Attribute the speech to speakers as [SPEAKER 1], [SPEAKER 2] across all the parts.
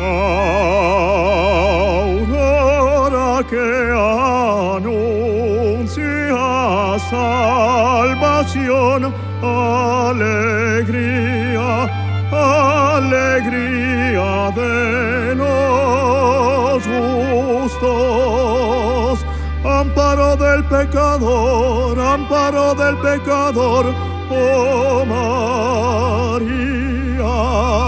[SPEAKER 1] Aurora que anuncia salvación, alegría, alegría de los justos, amparo del pecador, amparo del pecador, oh María.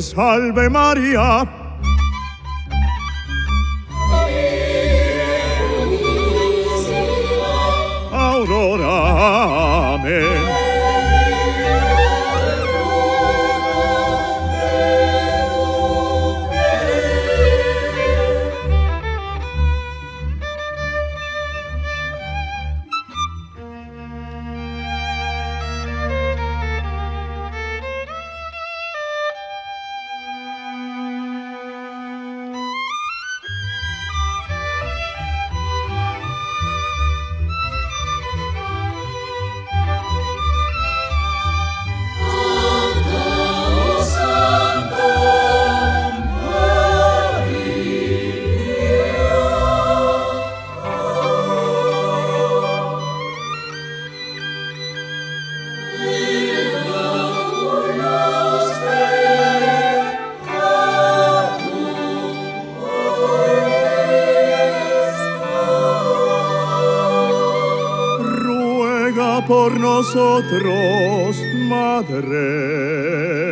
[SPEAKER 1] salve María. Por nosotros, Madre